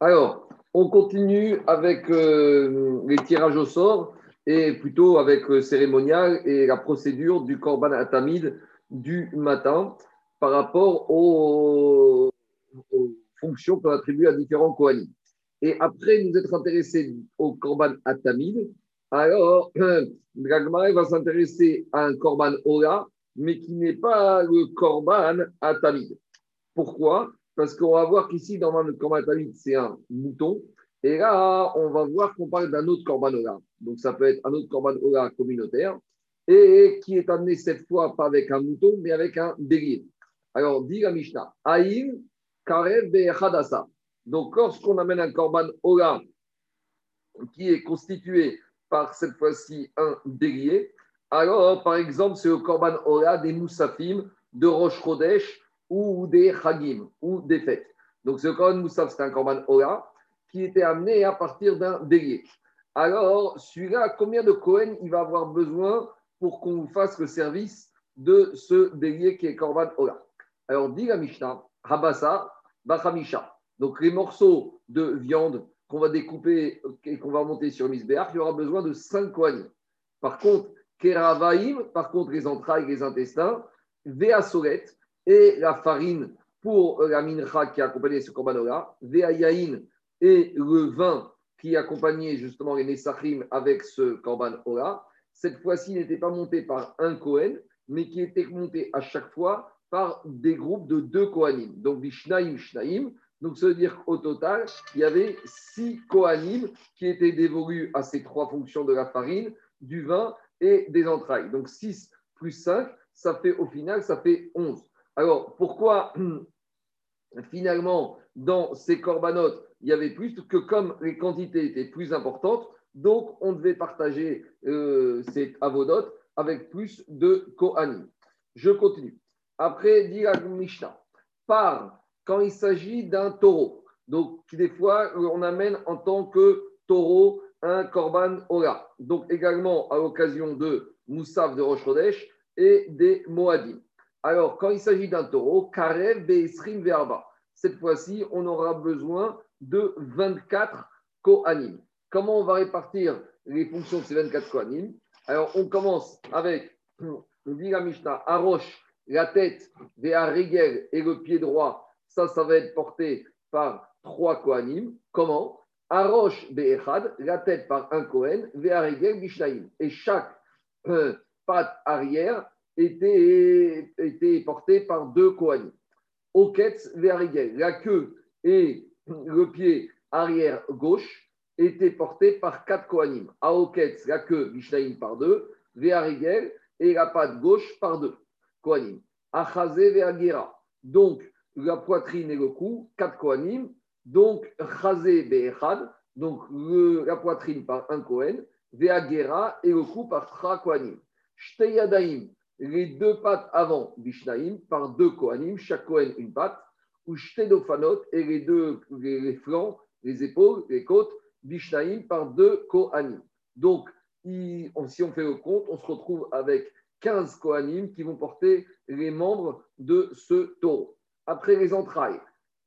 Alors, on continue avec euh, les tirages au sort et plutôt avec le cérémonial et la procédure du Korban Atamid du matin par rapport aux, fonctions qu'on attribue à différents Kohanim. Et après nous être intéressés au Korban Atamid, alors Dragmar va s'intéresser à un Korban Ola, mais qui n'est pas le Korban Atamid. Pourquoi? Parce qu'on va voir qu'ici, dans le Korban Atamid, c'est un mouton. Et là, on va voir qu'on parle d'un autre Korban Ola. Donc ça peut être un autre Korban Ola communautaire et qui est amené cette fois pas avec un mouton, mais avec un bélier. Alors, dit la Mishnah, Aïm, Karev, Hadassa. Donc, lorsqu'on amène un Korban Ola qui est constitué par cette fois-ci un bélier, alors, par exemple, c'est le Korban Ola des Moussafim, de Rosh Chodesh ou des Chagim ou des fêtes. Donc, ce Korban Moussaf, c'est un Korban Ola qui était amené à partir d'un bélier. Alors, celui-là, combien de Kohen il va avoir besoin pour qu'on fasse le service de ce bélier qui est Korban Ola. Alors, dit la Mishnah, Habasa, Bachamisha. Donc, les morceaux de viande qu'on va découper et qu'on va monter sur Misbéach, il y aura besoin de 5 kohanim. Par contre, Keravaim, par contre, les entrailles, les intestins, Veasolet et la farine pour la mincha qui accompagnait ce korban ola, Veayain et le vin qui accompagnait justement les Nesachim avec ce korban ola, cette fois-ci n'était pas monté par un Kohen, mais qui était monté à chaque fois par des groupes de deux Kohanim. Donc, Vishnaim, Shnaim. Donc, ça veut dire qu'au total, il y avait six Kohanim qui étaient dévolus à ces trois fonctions de la farine, du vin et des entrailles. Donc, 6 plus 5, ça fait au final, ça fait 11. Alors, pourquoi finalement, dans ces corbanotes, il y avait plus que comme les quantités étaient plus importantes, donc, on devait partager euh, cette avodote avec plus de Kohanim. Je continue. Après, dit Mishnah, par quand il s'agit d'un taureau. Donc, des fois, on amène en tant que taureau un korban ola. Donc, également à l'occasion de Moussaf de Rosh et des Moadim. Alors, quand il s'agit d'un taureau, Karev Be'esrim Verba. Cette fois-ci, on aura besoin de 24 Kohanim. Comment on va répartir les fonctions de ces 24 Kohanim Alors, on commence avec le Vila Mishnah, Arosh, la tête, Regel et le pied droit. Ça, ça va être porté par trois Kohanim. Comment? Arosh Be'echad, la tête par un Kohen, Regel Bishnaim. Et chaque euh, patte arrière était, était portée par deux Kohanim. Oketz Regel, la queue et le pied arrière gauche était porté par quatre Kohanim. Aoketz, la queue, Mishlaim par deux, Ve'arigel, et la patte gauche par deux. Kohanim. Achazé Ve'agera. Donc, la poitrine et le cou, quatre Kohanim. Donc, Chazé Be'echad, donc la poitrine par un Kohen. Ve'agera et le cou par trois Kohanim. Shteyadaim, les deux pattes avant Bishnaim par deux Kohanim, chaque Kohen une patte. Ou Shtedofanot et les deux les flancs, les épaules, les côtes Bishnaim par deux Kohanim. Donc, si on fait le compte, on se retrouve avec 15 Kohanim qui vont porter les membres de ce taureau. Après les entrailles,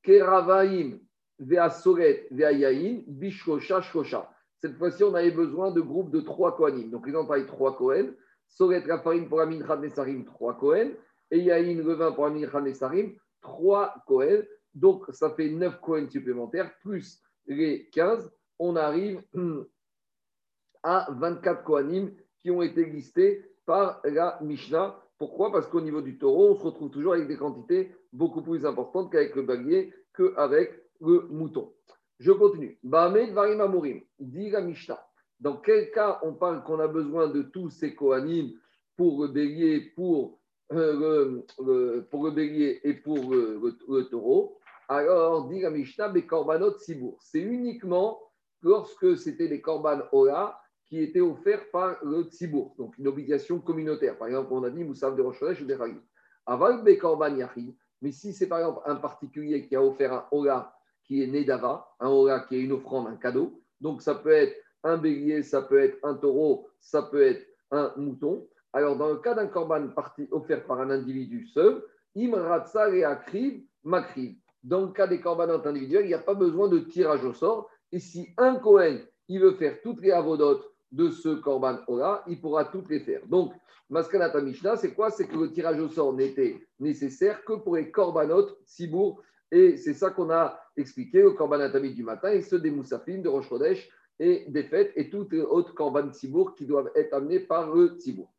Keravaim, Veasoret, Veayaim, Bishkosha, Shkosha. Cette fois-ci, on avait besoin de groupes de trois Kohanim. Donc, les entrailles, trois Kohen. Soret, la farine pour la mincha Nesarim, trois Kohen. Et Yahin, le pour la mincha Nesarim, trois Kohen. Donc, ça fait 9 Kohen supplémentaires, plus les 15 on arrive à 24 Kohanim qui ont été listés par la Mishnah. Pourquoi? Parce qu'au niveau du taureau, on se retrouve toujours avec des quantités beaucoup plus importantes qu'avec le baguier, qu'avec le mouton. Je continue. Bahamed Varim Amorim, dit la Mishnah. Dans quel cas on parle qu'on a besoin de tous ces Kohanim pour le bélier, pour, euh, le, pour le bélier et pour le, taureau? Alors, dit la Mishnah, Korbanot Sibour. C'est uniquement lorsque c'était les korban ola qui étaient offerts par le tzibour, donc une obligation communautaire. Par exemple, on a dit Moussav de Rosh ou des Ragim. Aval be korban yachid, mais si c'est par exemple un particulier qui a offert un ola qui est né d'ava, un ola qui est une offrande, un cadeau, donc ça peut être un bélier, ça peut être un taureau, ça peut être un mouton. Alors, dans le cas d'un korban offert par un individu seul, imratsa et akriv makriv. dans le cas des corbanotes individuels, il n'y a pas besoin de tirage au sort. Et si un Cohen, il veut faire toutes les avodotes de ce korban Ola, il pourra toutes les faire. Donc, Maskanata Mishnah, c'est quoi? C'est que le tirage au sort n'était nécessaire que pour les corbanotes Sibour. Et c'est ça qu'on a expliqué, le korban du matin et ceux des Moussafines, de Chodesh et des fêtes et toutes les autres korban Sibour qui doivent être amenés par le Sibour.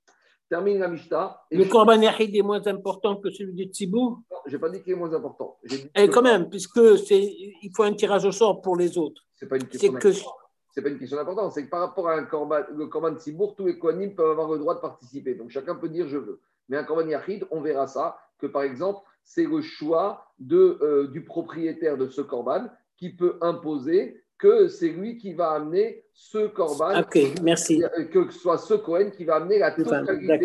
Termine la Mishnah. Le korban Yahid est moins important que celui du Tzibour? Non, je n'ai pas dit qu'il est moins important. Et quand même, puisque il faut un tirage au sort pour les autres. Ce n'est pas une question que... pas une question d'importance. C'est que par rapport à un korban, le korban Tzibour, tous les Kohanim peuvent avoir le droit de participer. Donc chacun peut dire je veux. Mais un korban Yahid, on verra ça, que par exemple, c'est le choix de, euh, du propriétaire de ce korban qui peut imposer que c'est lui qui va amener ce corban. Ok, merci. Que ce soit ce Cohen qui va amener la totalité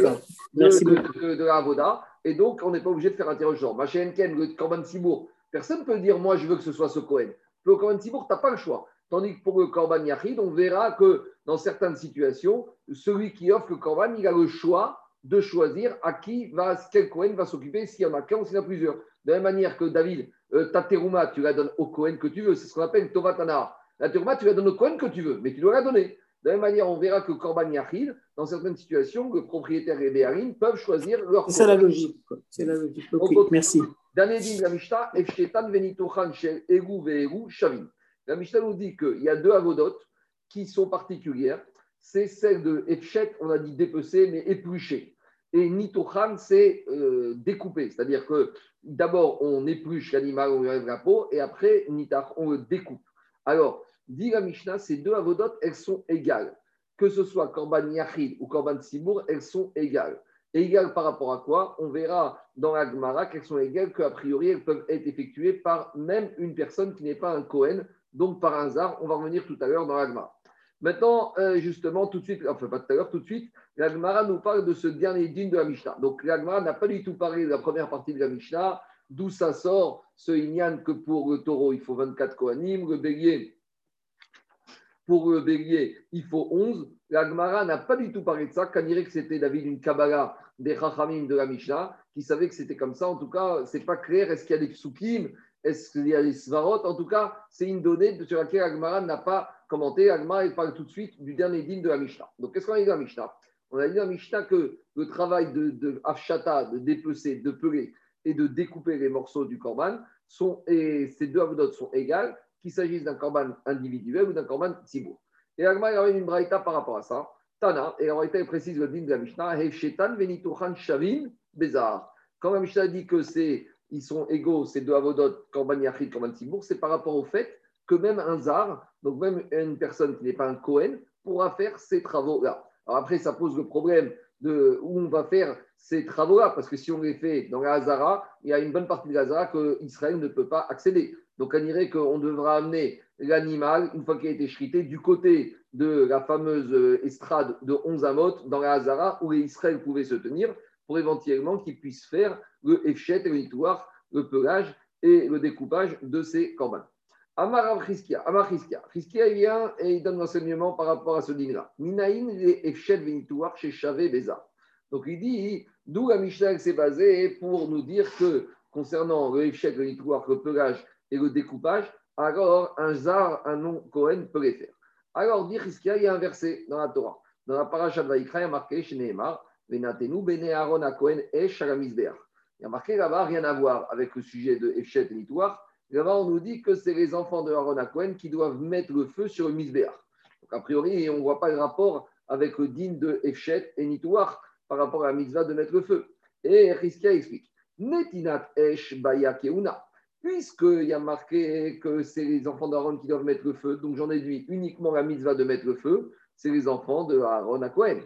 de, de, la Voda. Et donc, on n'est pas obligé de faire un genre. Machéenken, le corban Sibour, personne ne peut dire moi, je veux que ce soit ce Cohen. Pour le corban Sibour, tu n'as pas le choix. Tandis que pour le corban Yachid, on verra que dans certaines situations, celui qui offre le corban, il a le choix de choisir à qui va, quel Cohen va s'occuper, s'il y en a qu'un ou s'il y en a plusieurs. De la même manière que David, euh, ta terouma, tu la donnes au Cohen que tu veux, c'est ce qu'on appelle Tovatana. La turma, tu la donnes au Cohen que tu veux, mais tu dois la donner. De la même manière, on verra que Korban Yachid, dans certaines situations, le propriétaire et Béharim peuvent choisir leur C'est la logique. C'est la logique. merci. Dernier dit la Mishnah, Efshetan Venitochan Shel Egu Ve'egu Shavin. La Mishnah nous dit qu'il y a deux avodotes qui sont particulières. C'est celle de Efshet, on a dit dépecer, mais éplucher. Et Nitochan, c'est euh, découper. C'est-à-dire que d'abord, on épluche l'animal, on lui enlève la peau, et après, Nitach, on le découpe. Alors, dit la Mishnah, ces deux avodotes, elles sont égales. Que ce soit Korban Yachid ou Korban Sibour, elles sont égales. égales par rapport à quoi? On verra dans la Gemara qu'elles sont égales, qu'a priori, elles peuvent être effectuées par même une personne qui n'est pas un Kohen, donc par hasard. On va revenir tout à l'heure dans la Gemara. Maintenant, euh, justement, tout de suite, enfin pas tout à l'heure, tout de suite, la Gemara nous parle de ce dernier digne de la Mishnah. Donc la Gemara n'a pas du tout parlé de la première partie de la Mishnah, d'où ça sort ce Inyan que pour le taureau, il faut 24 Kohanim, le bélier, pour le bélier, il faut 11. La Gemara n'a pas du tout parlé de ça, qu'on dirait que c'était David une Kabbalah des Chachamim de la Mishnah, qui savait que c'était comme ça. En tout cas, c'est pas clair. Est-ce qu'il y a des psukim? Est-ce qu'il y a des svarot? En tout cas, c'est une donnée sur laquelle la Gemara n'a pas commenté. La Gemara, parle tout de suite du dernier digne de la Mishnah. Donc, qu'est-ce qu'on a dit dans la Mishnah? On a dit dans la Mishnah que le travail de, de de dépecer, de peler et de découper les morceaux du korban, sont, et ces deux avodotes sont égales qu'il s'agisse d'un korban individuel ou d'un korban tzibur. Et Agma, il y a une braïta par rapport à ça. Tana, et la braïta précise le din de la Mishnah, Hefshetan venituchan shavin bezar. Quand la Mishnah dit que c'est ils sont égaux, ces deux avodot, korban yachid, korban tzibur, c'est par rapport au fait que même un zar, donc même une personne qui n'est pas un Kohen, pourra faire ces travaux-là. Alors après, ça pose le problème de où on va faire ces travaux-là, parce que si on les fait dans la Hazara, il y a une bonne partie de la Hazara qu'Israël ne peut pas accéder. Donc, on dirait qu'on devra amener l'animal, une fois qu'il a été chrité, du côté de la fameuse euh, estrade de 11 amot dans la Hazara, où Israël pouvait se tenir, pour éventuellement qu'il puisse faire le efchet et le le pelage et le découpage de ces corbanes. Amar Chriskia, Amar Chriskia, vient et il donne l'enseignement par rapport à ce dîner-là. Minaïn les efchet chez Chavé. Donc il dit, d'où la Mishnah s'est basée pour nous dire que concernant le efchet, le le pelage et le découpage, alors un zar, un nom Cohen peut les faire. Alors, dit Hiskia, il y a un verset dans la Torah. Dans la paracha de il y a marqué chez Nehemar, Venatenu bene Aaron a Cohen esh Il y a marqué là-bas, rien à voir avec le sujet de Efchet et. Là-bas, on nous dit que c'est les enfants de Aaron à Cohen qui doivent mettre le feu sur le Misbéach. Donc, a priori, on ne voit pas le rapport avec le din de Efchet et Nitouar par rapport à la mitzvah de mettre le feu. Et Hiskia explique Netinat esh baya keuna puisqu'il y a marqué que c'est les enfants d'Aaron qui doivent mettre le feu, donc j'en ai dit uniquement la mitzvah de mettre le feu, c'est les enfants de Aaron à Cohen,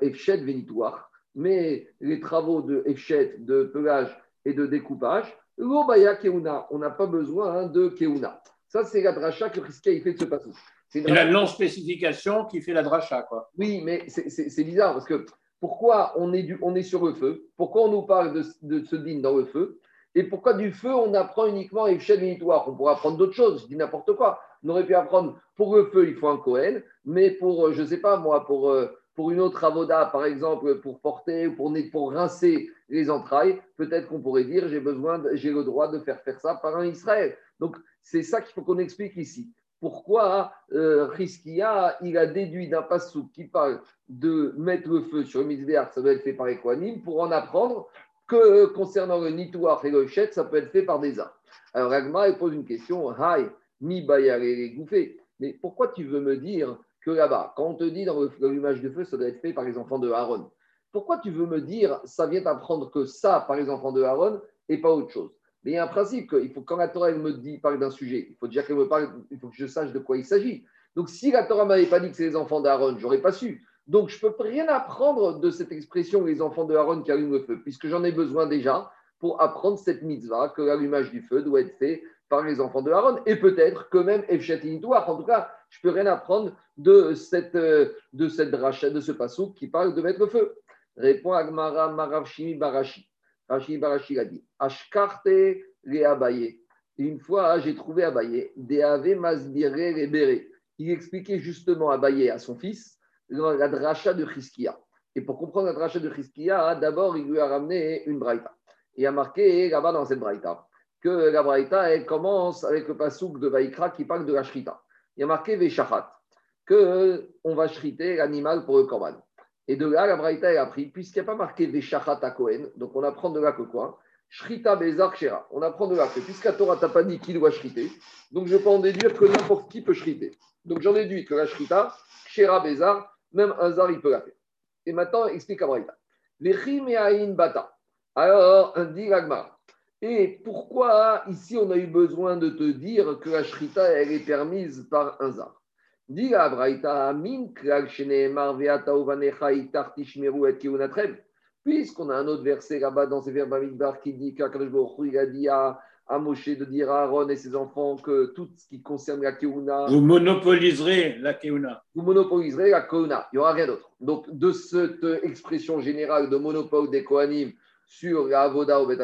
Efchet vénitoire. Mais les travaux de Efchet, de pelage et de découpage, l'obaya keuna, on n'a pas besoin hein, de keuna. Ça, c'est la dracha que Riskia fait de ce passage. C'est la non-spécification qui fait la dracha, quoi. Oui, mais c'est bizarre parce que pourquoi on est, du, on est sur le feu? Pourquoi on nous parle de, de ce dîne dans le feu? Et pourquoi du feu, on apprend uniquement Efchet Vénitoire On pourrait apprendre d'autres choses, je dis n'importe quoi. On aurait pu apprendre pour le feu, il faut un Cohen, mais pour, euh, je ne sais pas moi, pour, euh, pour une autre avoda, par exemple, pour porter, pour, pour rincer les entrailles, peut-être qu'on pourrait dire j'ai besoin, j'ai le droit de faire faire ça par un Israël. Donc, c'est ça qu'il faut qu'on explique ici. Pourquoi euh, il a déduit d'un passou qui parle de mettre le feu sur le misbéar, ça doit être fait par Equanim, pour en apprendre que concernant le nitouar et le chet, ça peut être fait par des arts. Alors, Ragma, pose une question. Hi, mi bayare gouffé. Mais pourquoi tu veux me dire que là-bas, quand on te dit dans l'image de feu, ça doit être fait par les enfants de Aaron, pourquoi tu veux me dire ça vient t'apprendre que ça par les enfants de Aaron et pas autre chose? Mais il y a un principe qu'il faut, quand la Torah me dit, parle d'un sujet, il faut déjà qu'elle me parle, il faut que je sache de quoi il s'agit. Donc, si la Torah m'avait pas dit que c'est les enfants d'Aaron, j'aurais pas su. Donc, je ne peux rien apprendre de cette expression les enfants de Aaron qui allument le feu, puisque j'en ai besoin déjà pour apprendre cette mitzvah que l'allumage du feu doit être fait par les enfants de Aaron. Et peut-être que même Efchatinitouach, en tout cas, je ne peux rien apprendre de, cette, de, cette de ce passouk qui parle de mettre le feu. Répond Agmara Maravshimi Barashi. Rachimi Barashi a dit Ashkarte le Abaye. Une fois, j'ai trouvé Abaye, Deave Masbire Rebere. Il expliquait justement Abaye à son fils la dracha de Chiskia. Et pour comprendre la dracha de Chiskia, d'abord, il lui a ramené une braïta. Il a marqué là-bas dans cette braïta que la braïta, elle commence avec le pasouk de Vaikra qui parle de la shrita. Il a marqué Veshachat, qu'on va shriter l'animal pour le korban. Et de là, la braïta, elle a pris, puisqu'il n'y a pas marqué Veshachat à Kohen, donc on apprend de là que quoi? Shrita Bezar Kshera. On apprend de là que puisqu'à Torah t'a pas dit qui doit shriter, donc je peux en déduire que n'importe qui peut shriter. Donc j'en déduis que la shrita, Kshera Bezar, même un zar, il peut la faire. Et maintenant, explique à Braïta. Vechim Bata. Alors, un dit et pourquoi ici on a eu besoin de te dire que la shrita elle est permise par un zar Puisqu'on a un autre verset là-bas dans ces verbes qui dit qu'Akadosh il a dit à, à Moshe de dire à Aaron et ses enfants que tout ce qui concerne la keuna. Vous monopoliserez la keuna. Vous monopoliserez la keuna. Il n'y aura rien d'autre. Donc, de cette expression générale de monopole des Kohanim sur la Avoda au Bet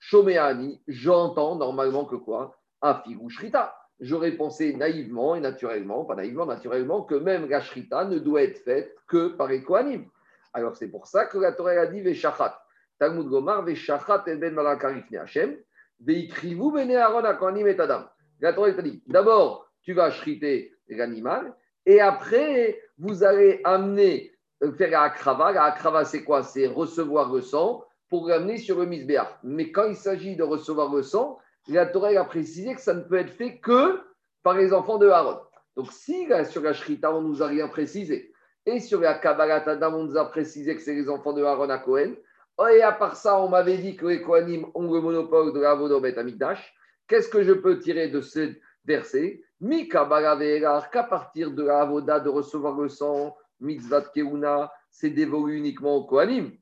Shomeani, j'entends normalement que quoi? Afigu Shrita. J'aurais pensé naïvement et naturellement, pas naïvement, naturellement, que même la Shrita ne doit être faite que par les Kohanim. Alors c'est pour ça que la Torah a dit Veshachat. Talmud Gomar, Veshachat et Ben Malakarif Hashem, La Torah a dit d'abord, tu vas shriter l'animal, et après, vous allez amener, euh, faire la akrava. La akrava, c'est quoi? C'est recevoir le sang pour l'amener sur le misbéach. Mais quand il s'agit de recevoir le sang, la Torah a précisé que ça ne peut être fait que par les enfants de Aaron. Donc, si sur la Shrita, on nous a rien précisé, et sur la Kabbalat Adam, on nous a précisé que c'est les enfants de Aaron à Cohen, et à part ça, on m'avait dit que les Kohanim ont le monopole de la Vodobet Amigdash, qu'est-ce que je peux tirer de ce verset? Mi qu'à partir de la Avoda de recevoir le sang, mitzvah keuna, c'est dévolu uniquement aux Kohanim.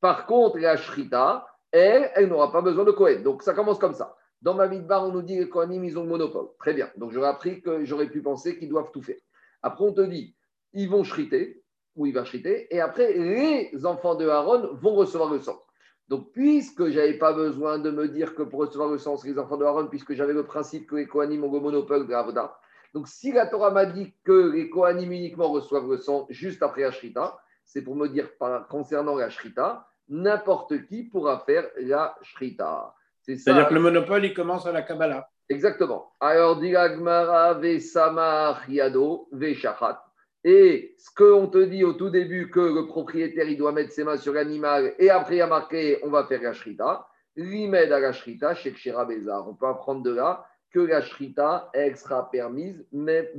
Par contre, la Shrita, elle, elle n'aura pas besoin de Kohen. Donc ça commence comme ça. Dans ma bar, on nous dit que les Kohanim, ils ont le monopole. Très bien. Donc j'aurais appris que j'aurais pu penser qu'ils doivent tout faire. Après, on te dit, ils vont shriter, ou ils vont shriter, et après, les enfants de Aaron vont recevoir le sang. Donc, puisque je n'avais pas besoin de me dire que pour recevoir le sang, c'est les enfants de Aaron, puisque j'avais le principe que les Kohanim ont le monopole de Avoda. Donc, si la Torah m'a dit que les Kohanim uniquement reçoivent le sang juste après la Shrita, c'est pour me dire concernant la Shrita, n'importe qui pourra faire la shrita. C'est-à-dire que le monopole, il commence à la Kabbalah. Exactement. Alors, dit ve samar yado ve shachat. Et ce qu'on te dit au tout début, que le propriétaire, il doit mettre ses mains sur l'animal, et après, il y a marqué, on va faire la shrita. L'imed à la shrita, chez Bezar. On peut apprendre de là que la shrita, elle sera permise, mais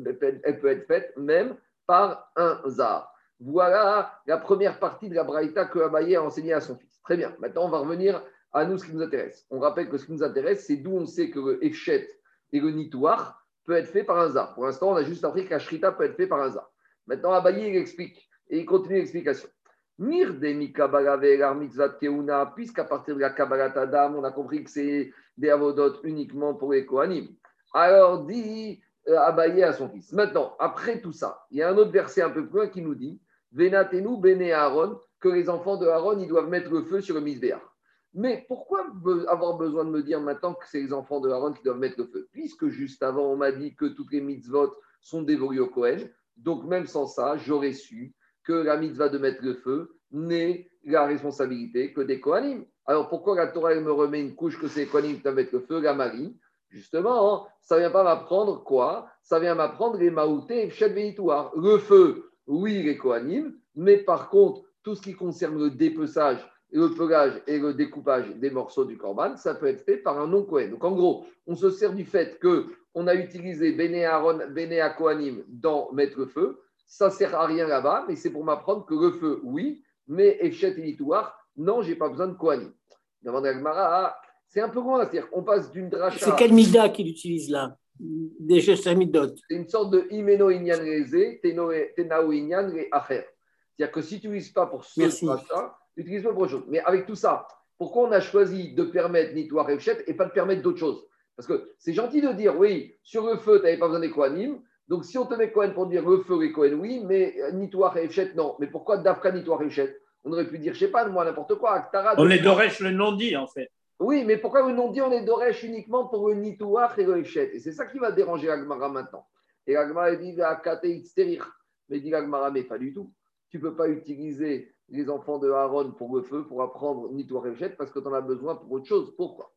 elle peut être faite même par un zar. Voilà la première partie de la braïta que Abaye a enseignée à son fils. Très bien. Maintenant, on va revenir à nous ce qui nous intéresse. On rappelle que ce qui nous intéresse, c'est d'où on sait que le Efchet et le Nitouar peut être fait par un zar. Pour l'instant, on a juste appris que la Shrita peut être fait par un zar. Maintenant, Abaye, il explique et il continue l'explication. Mir keuna, puisqu'à partir de la Kabbalat Adam, on a compris que c'est des avodot uniquement pour les Kohanim. Alors dit euh, Abaye à son fils. Maintenant, après tout ça, il y a un autre verset un peu plus loin qui nous dit Venatenu bene Aaron, que les enfants de Aaron, ils doivent mettre le feu sur le misbéach. Mais pourquoi avoir besoin de me dire maintenant que c'est les enfants de Aaron qui doivent mettre le feu? Puisque juste avant, on m'a dit que toutes les mitzvot sont dévolues au Kohen. Donc, même sans ça, j'aurais su que la mitzvah de mettre le feu n'est la responsabilité que des Kohanim. Alors, pourquoi la Torah me remet une couche que c'est les Kohanim qui mettre le feu, la Marie? Justement, hein, ça ne vient pas m'apprendre quoi? Ça vient m'apprendre les Maouté et Le feu, oui, les Kohanim, mais par contre, tout ce qui concerne le dépeçage, le pelage et le découpage des morceaux du corban, ça peut être fait par un non-Kohen. Donc en gros, on se sert du fait qu'on a utilisé Béné Aaron, Kohanim dans mettre le feu. Ça ne sert à rien là-bas, mais c'est pour m'apprendre que le feu, oui, mais Efchet et Nitouar, non, j'ai pas besoin de Kohanim. C'est un peu loin, c'est-à-dire qu'on passe d'une dracha. C'est quel mida qu'il utilise là? Des gestes C'est une sorte de imeno inyan reze, tenao inyan re acher. C'est-à-dire que si tu n'utilises pas pour ce dracha, pour autre chose. Mais avec tout ça, pourquoi on a choisi de permettre Nitouar et et pas de permettre d'autres choses? Parce que c'est gentil de dire, oui, sur le feu, tu n'avais pas besoin des Kohanim. Donc si on te met Kohen pour dire le feu et Kohen, oui, mais Nitouar et Efchet, non. Mais pourquoi Dafka, Nitouar et On aurait pu dire, je ne sais pas, moi, n'importe quoi. on est d'Oresh le non-dit, en fait. Oui, mais pourquoi le non-dit, on est d'Oresh uniquement pour le Nitouar et le Et c'est ça qui va déranger Agmara maintenant. Et Agmara dit, mais dit Agmara, mais pas du tout. Tu ne peux pas utiliser les enfants de Aaron pour le feu, pour apprendre Efchet, parce que tu en as besoin pour autre chose. Pourquoi?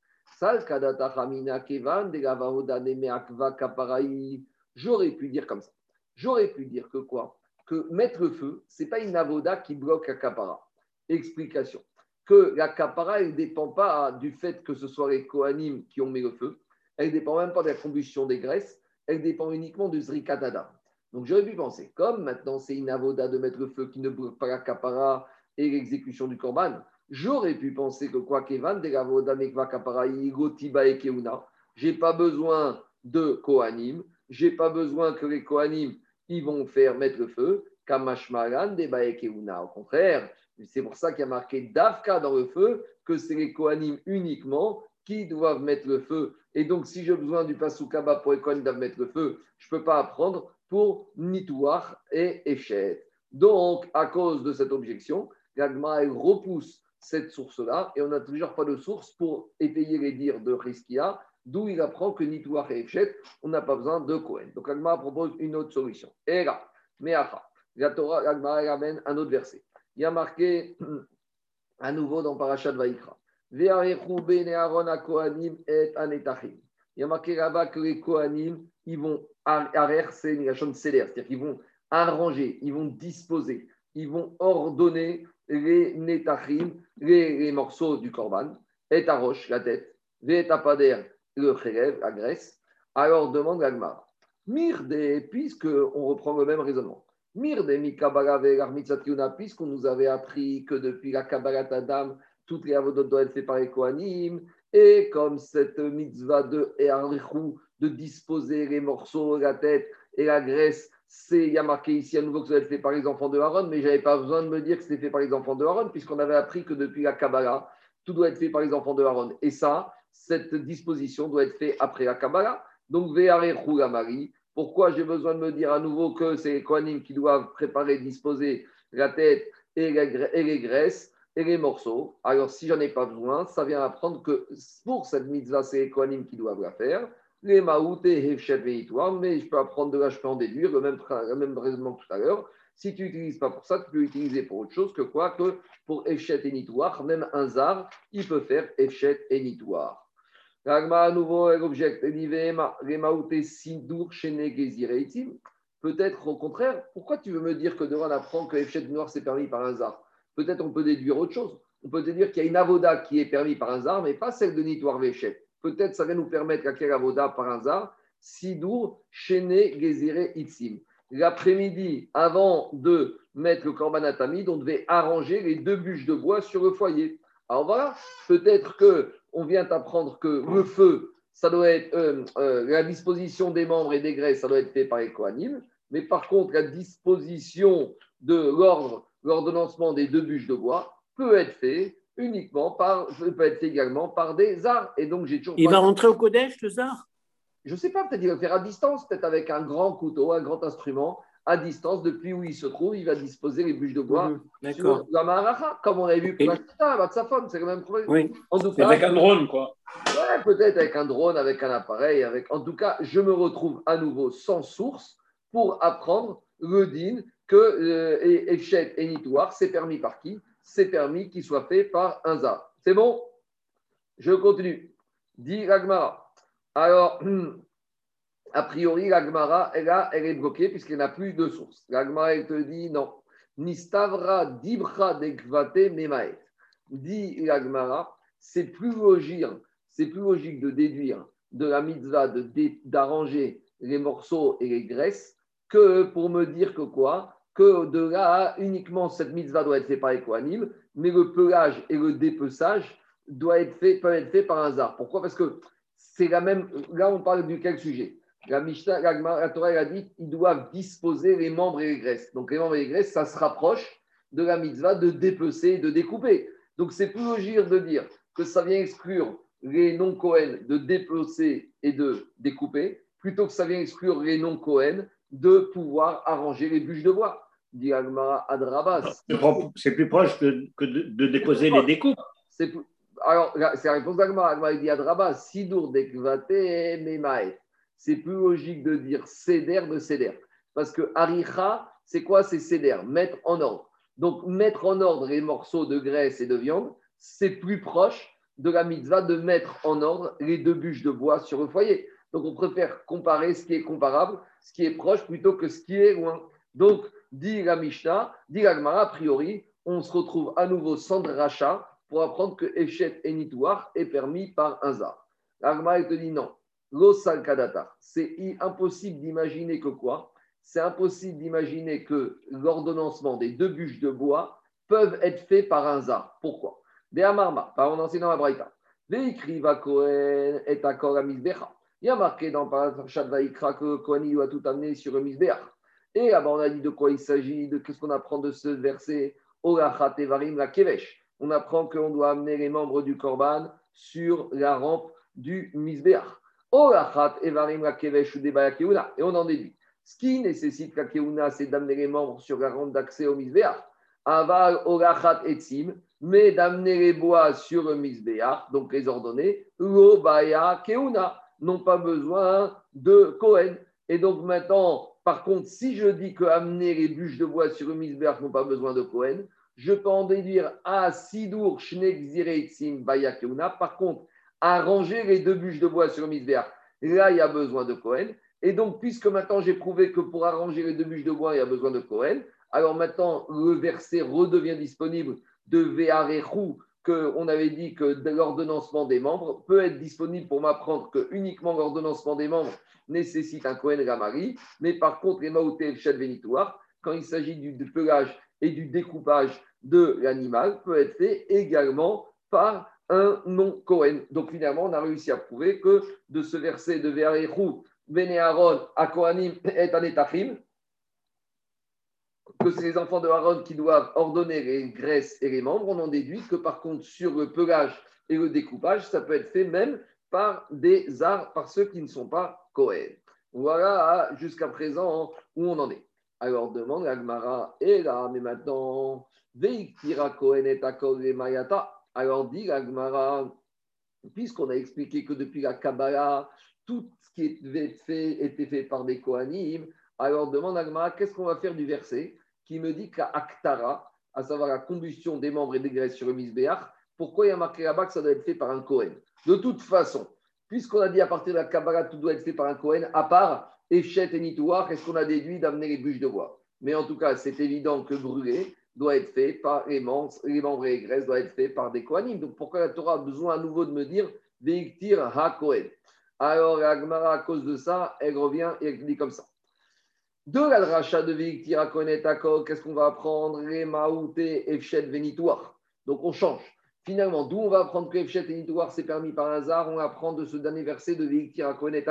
J'aurais pu dire comme ça. J'aurais pu dire que quoi? Que mettre le feu, ce n'est pas une avoda qui bloque la capara. Explication. Que la capara, ne dépend pas du fait que ce soit les Kohanim qui ont mis le feu. Elle ne dépend même pas de la combustion des graisses. Elle dépend uniquement du zrikadada. Donc j'aurais pu penser, comme maintenant c'est une avoda de mettre le feu qui ne bloque pas la capara et l'exécution du korban, j'aurais pu penser que quoi qu'Evan, de l'avoda mekva kapara, tiba et keuna, j'ai pas besoin de Kohanim, j'ai pas besoin que les Kohanim ils vont faire mettre le feu. Kamashmaran de Au contraire, c'est pour ça qu'il y a marqué Davka dans le feu, que c'est les Kohanim uniquement qui doivent mettre le feu. Et donc, si j'ai besoin du Pasukaba pour les Kohanim doivent mettre le feu, je ne peux pas apprendre pour Nitouar et Echet. Donc, à cause de cette objection, Gagma repousse cette source-là et on n'a toujours pas de source pour étayer les dires de Riskia d'où il apprend que Nitouach et Efchet, on n'a pas besoin de Cohen. Donc Agma propose une autre solution. Et là, la Torah, Agma ramène un autre verset. Il y a marqué à nouveau dans Parashat Vaikra. Il y a marqué là-bas que les Kohanim, ils vont arrer, c'est une c'est-à-dire qu'ils vont arranger, ils vont disposer, ils vont ordonner les netachim, les, morceaux du korban, et roche, la tête, et à pader, le Khélev, la Grèce, alors demande l'Agmar. Mirde, puisqu'on reprend le même raisonnement. Mirde, Mikabala, puisqu'on nous avait appris que depuis la Kabbalah Adam, toutes les avodot doivent être faites par les Kohanim, et comme cette mitzvah de E'arichou, de disposer les morceaux, la tête et la graisse, il y a marqué ici à nouveau que ça être fait par les enfants de Aaron, mais je n'avais pas besoin de me dire que c'était fait par les enfants de Aaron, puisqu'on avait appris que depuis la Kabbalah, tout doit être fait par les enfants de Aaron. Et ça, cette disposition doit être faite après la Kabbalah. Donc, la Marie. Pourquoi j'ai besoin de me dire à nouveau que c'est les Kohanim qui doivent préparer, disposer la tête et les, graisses et les morceaux? Alors, si j'en ai pas besoin, ça vient apprendre que pour cette mitzvah, c'est les Kohanim qui doivent la faire. Les Maout et mais je peux apprendre de là, je peux en déduire le même, raisonnement que tout à l'heure. Si tu n'utilises pas pour ça, tu peux l'utiliser pour autre chose que quoi Que pour Efchet et Nitouar, même un zar, il peut faire Efchet et Nitouar. Ragma à nouveau, objecte. Peut-être au contraire, pourquoi tu veux me dire que devant on apprend que Efchet noir c'est permis par un zar? Peut-être on peut déduire autre chose. On peut déduire qu'il y a une avoda qui est permise par un zar, mais pas celle de Nitoir Véchet. Peut-être ça va nous permettre qu'à quelle avoda par zar Sidour, Chene, Gezire, Itzim. L'après-midi, avant de mettre le korbanatami, on devait arranger les deux bûches de bois sur le foyer. Alors voilà, peut-être que on vient apprendre que le feu, ça doit être euh, euh, la disposition des membres et des graisses, ça doit être fait par les. Mais par contre, la disposition de l'ordre, l'ordonnancement des deux bûches de bois peut être fait uniquement par, peut être fait également par des arts. Et donc, j'ai toujours. Il va rentrer au Kodesh, le zar? Je ne sais pas, peut-être il va le faire à distance, peut-être avec un grand couteau, un grand instrument à distance, depuis où il se trouve, il va disposer les bûches de bois mmh, sur la Maharacha, comme on avait vu pour la sa femme, c'est le même problème. Oui. avec un drone, quoi. Ouais, peut-être avec un drone, avec un appareil. Avec... En tout cas, je me retrouve à nouveau sans source pour apprendre le din que euh, Efchet et Nitouar, c'est permis par qui? C'est permis qu'il soit fait par un Zar. C'est bon? Je continue. Dit Ragmara. Alors, a priori, l'Agmara, elle, elle est bloquée puisqu'elle n'a plus de source. L'Agmara, elle te dit non. Nistavra dibra dekvate memaet. Dit l'Agmara, c'est plus logique, c'est plus logique de déduire de la mitzvah d'arranger les morceaux et les graisses que pour me dire que quoi? Que de là, uniquement cette mitzvah doit être faite par les mais le pelage et le dépeçage doit être peuvent être faits par hasard. Pourquoi? Parce que c'est la même. Là, on parle du quel sujet? La, Mishnah, la, Torah a dit qu'ils doivent disposer les membres et les graisses. Donc les membres et les graisses, ça se rapproche de la mitzvah de dépecer, de découper. Donc c'est plus logique de dire que ça vient exclure les non Cohen de dépecer et de découper, plutôt que ça vient exclure les non Cohen de pouvoir arranger les bûches de bois. Dit Adrabas. C'est plus proche que, de, déposer les découpes. Alors, c'est la réponse d'Agmara. Agmara dit Adrabas, Sidour dekvate memaet c'est plus logique de dire céder de céder. Parce que aricha, c'est quoi? C'est céder, mettre en ordre. Donc, mettre en ordre les morceaux de graisse et de viande, c'est plus proche de la mitzvah de mettre en ordre les deux bûches de bois sur le foyer. Donc, on préfère comparer ce qui est comparable, ce qui est proche, plutôt que ce qui est loin. Donc, dit la Mishnah, dit la Gemara, a priori, on se retrouve à nouveau sans rachat pour apprendre que Echet et Nitouar est permis par un zar. La Gemara, te dit non. C'est impossible d'imaginer que quoi? C'est impossible d'imaginer que l'ordonnancement des deux bûches de bois peuvent être faits par un zar. Pourquoi? Be'amarma, par en enseignant la Braïta. Kohen est accord à Misbecha. Il y a marqué dans Parashat Vaikra que Kohen doit tout amener sur le Misbeach. Et là on a dit de quoi il s'agit, de qu'est-ce qu'on apprend de ce verset Orachat Evarim la Kevesh. On apprend qu'on doit amener les membres du Korban sur la rampe du Misbeach. Et on en déduit. Ce qui nécessite la keuna, c'est d'amener les membres sur la rampe d'accès au misbéach. Aval, orachat etzim, mais d'amener les bois sur le misbéach, donc les ordonner, baya keuna, n'ont pas besoin de Cohen. Et donc maintenant, par contre, si je dis que amener les bûches de bois sur le misbéach n'ont pas besoin de Cohen, je peux en déduire à Sidur, Shnek, Zireitzim, Baya Keuna. Par contre, arranger les deux bûches de bois sur le Là, il y a besoin de Cohen. Et donc, puisque maintenant j'ai prouvé que pour arranger les deux bûches de bois, il y a besoin de Cohen, alors maintenant le verset redevient disponible de Ve'arechou, qu'on avait dit que l'ordonnancement des membres peut être disponible pour m'apprendre que uniquement l'ordonnancement des membres nécessite un Cohen Gamari, mais par contre, les Maouté et le quand il s'agit du pelage et du découpage de l'animal, peut être fait également par un non Cohen. Donc finalement, on a réussi à prouver que de ce verset de Ve'arechu, Bene Aaron, à Kohanim et Anetachim, que c'est les enfants de Aaron qui doivent ordonner les graisses et les membres, on en déduit que par contre, sur le pelage et le découpage, ça peut être fait même par des arts, par ceux qui ne sont pas Cohen. Voilà jusqu'à présent où on en est. Alors demande Agmara, et là, mais maintenant, Veiktira Cohen et Akol Mayata, alors dit l'Agmara, puisqu'on a expliqué que depuis la Kabbalah, tout ce qui était fait était fait par des Kohanim, alors demande Agmara, qu'est-ce qu'on va faire du verset qui me dit qu'à Aktara, à savoir la combustion des membres et des graisses sur le Misbéach, pourquoi il y a marqué là-bas que ça doit être fait par un Kohen? De toute façon, puisqu'on a dit à partir de la Kabbalah, tout doit être fait par un Kohen, à part Echet et Nitouar, qu'est-ce qu'on a déduit d'amener les bûches de bois? Mais en tout cas, c'est évident que brûler, doit être fait par les membres, les membres et les graisses doit être fait par des Kohanim. Donc pourquoi la Torah a besoin à nouveau de me dire Veiktir ha Kohen Alors la à cause de ça, elle revient et elle dit comme ça. De la rachat de Kohen et qu'est-ce qu'on va apprendre? Les Maouté, Efchet, Venitouar. Donc on change. Finalement, d'où on va apprendre que Efchet et c'est permis par hasard? On apprend de ce dernier verset de Kohen et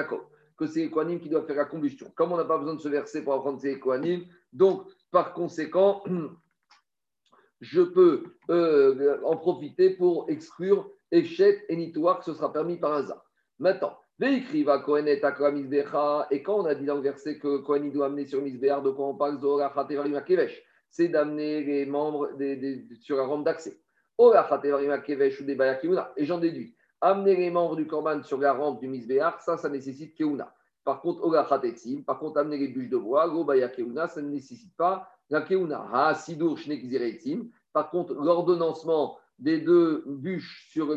que c'est les qui doivent faire la combustion. Comme on n'a pas besoin de ce verset pour apprendre ces Kohanim, donc par conséquent, je peux euh, en profiter pour exclure Echet et Nitouar, que ce sera permis par hasard. Maintenant, et quand on a dit dans le verset que Kohen doit amener sur Misbéar, de quoi on parle? C'est d'amener les membres sur la rampe d'accès. Et j'en déduis, amener les membres du Korban sur la rampe du Misbéar, ça, ça nécessite Keuna. Par contre, par contre, amener les bûches de bois, Keuna, ça ne nécessite pas la Keuna. Shnekiziretzim. Par contre, l'ordonnancement des deux bûches sur le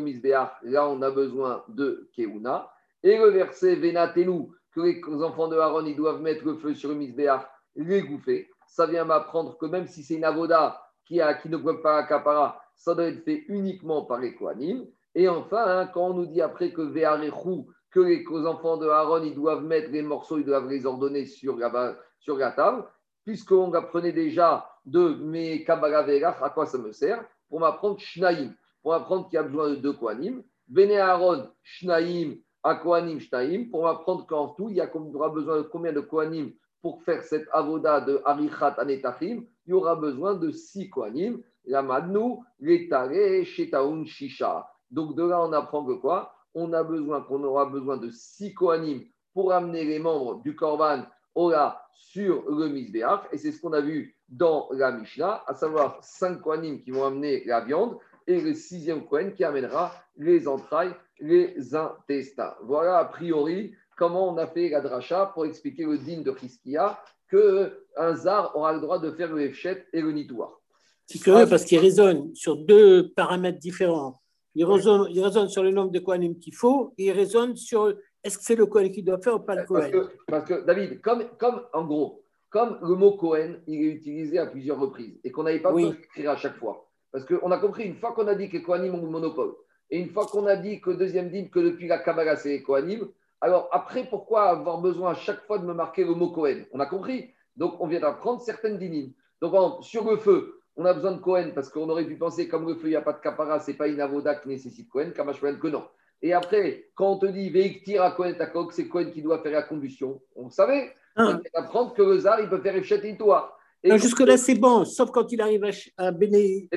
là, on a besoin de Keuna. Et le verset que les enfants de Aaron, ils doivent mettre le feu sur le Misbéach, les gouffer. Ça vient m'apprendre que même si c'est une avoda qui, a, qui ne peut pas capara, ça doit être fait uniquement par les Kohanim. Et enfin, hein, quand on nous dit après que Ve'arechu, que les enfants de Aaron, ils doivent mettre les morceaux, ils doivent les ordonner sur la, sur la table, puisqu'on apprenait déjà de mes Kabbalah à quoi ça me sert? Pour m'apprendre Shnaim, pour m'apprendre qu'il y a besoin de deux Kohanim. Bene Aaron, Shnaim, à Kohanim, Shnaim, pour m'apprendre qu'en tout, il y aura besoin de combien de Kohanim pour faire cette avoda de Arichat Anetachim? Il y aura besoin de six Kohanim. La Madnu, Letare, Shetaun, Shisha. Donc de là, on apprend que quoi? On a besoin, qu'on aura besoin de six Kohanim pour amener les membres du Korban Ola sur le Misbeach. Et c'est ce qu'on a vu dans la Mishnah, à savoir cinq Kohanim qui vont amener la viande et le sixième Kohen qui amènera les entrailles, les intestins. Voilà a priori comment on a fait la dracha pour expliquer le digne de Chizkia qu'un zar aura le droit de faire le efchet et le nitoir. C'est curieux parce qu'il résonne sur deux paramètres différents. Il résonne, sur le nombre de Kohanim qu'il faut et il résonne sur est-ce que c'est le Kohen qui doit faire ou pas le Kohen parce que, David, comme, comme en gros, comme le mot Kohen, il est utilisé à plusieurs reprises et qu'on n'avait pas besoin d'écrire à chaque fois. Parce qu'on a compris, une fois qu'on a dit que les Kohanim ont le monopole, et une fois qu'on a dit que deuxième dîme, que depuis la Kabbalah, c'est les Kohanim, alors après, pourquoi avoir besoin à chaque fois de me marquer le mot Kohen? On a compris. Donc on vient d'apprendre certaines dynimes. Donc sur le feu, on a besoin de Kohen parce qu'on aurait pu penser, comme le feu, il n'y a pas de kapara, ce n'est pas une avoda qui nécessite Kohen, Kamashwan que non. Et après, quand on te dit Veiktir à Kohen Takok, c'est Kohen qui doit faire la combustion. On savait. Ah. On vient d'apprendre que le zar, il peut faire et toi. Jusque-là, c'est bon, sauf quand il arrive à Béné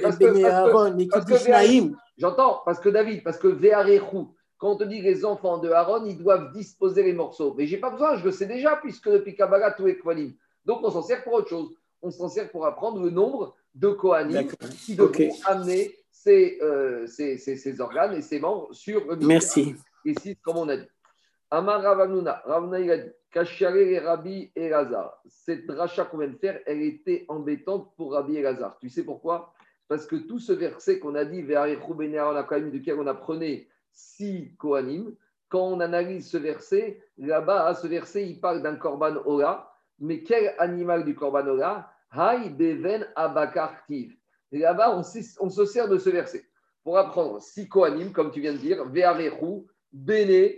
Aaron et qu'il dit Naïm. J'entends, parce que David, parce que Ve'arechu, quand on te dit les enfants de Aaron, ils doivent disposer les morceaux. Mais je n'ai pas besoin, je le sais déjà, puisque depuis Kabbalah, tout est Kohanim. Donc on s'en sert pour autre chose. On s'en sert pour apprendre le nombre de Kohanim qui devront amener euh, ces, organes et ces membres sur le Merci. Ici, comme on a dit. Amar Ravanuna, Ravna il a dit Rabbi et Lazar. Cette dracha qu'on vient de faire, elle était embêtante pour Rabbi et Lazar. Tu sais pourquoi? Parce que tout ce verset qu'on a dit, duquel on apprenait si Kohanim, quand on analyse ce verset, là-bas, ce verset, il parle d'un korban ola, mais quel animal du korban ola? Hay beven abakartiv. Là-bas, on, on, se sert de ce verset pour apprendre si Kohanim, comme tu viens de dire, Ve'arechu, Bene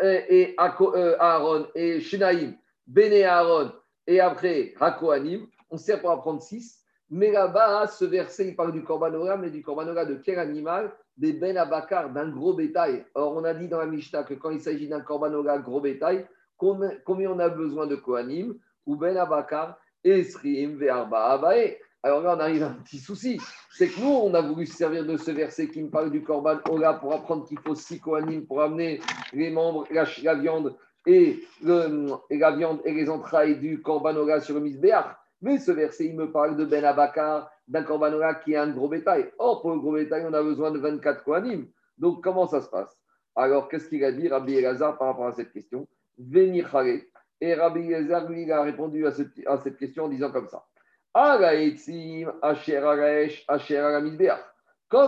et euh, Aaron et Shinaim, Bene Aaron et après Hakohanim, on sert pour apprendre six. Mais là-bas, ce verset, il parle du korban ola, mais du korban ola de quel animal? Des ben abakar, d'un gros bétail. Or, on a dit dans la Mishnah que quand il s'agit d'un korbanoga gros bétail, combien on a besoin de kohanim? Ou ben abakar, esrim ve'arba abae. Alors là, on arrive à un petit souci. C'est que nous, on a voulu se servir de ce verset qui me parle du korban ola pour apprendre qu'il faut six kohanim pour amener les membres, la, viande et, la viande et les entrailles du korban ola sur le misbéach. Mais ce verset, il me parle de Ben Abakar, d'un Korbanola qui est un gros bétail. Or, pour le gros bétail, on a besoin de 24 Kohanim. Donc, comment ça se passe? Alors, qu'est-ce qu'il a dit, Rabbi Elazar, par rapport à cette question? Venir Et Rabbi Elazar, lui, il a répondu à cette question en disant comme ça Comme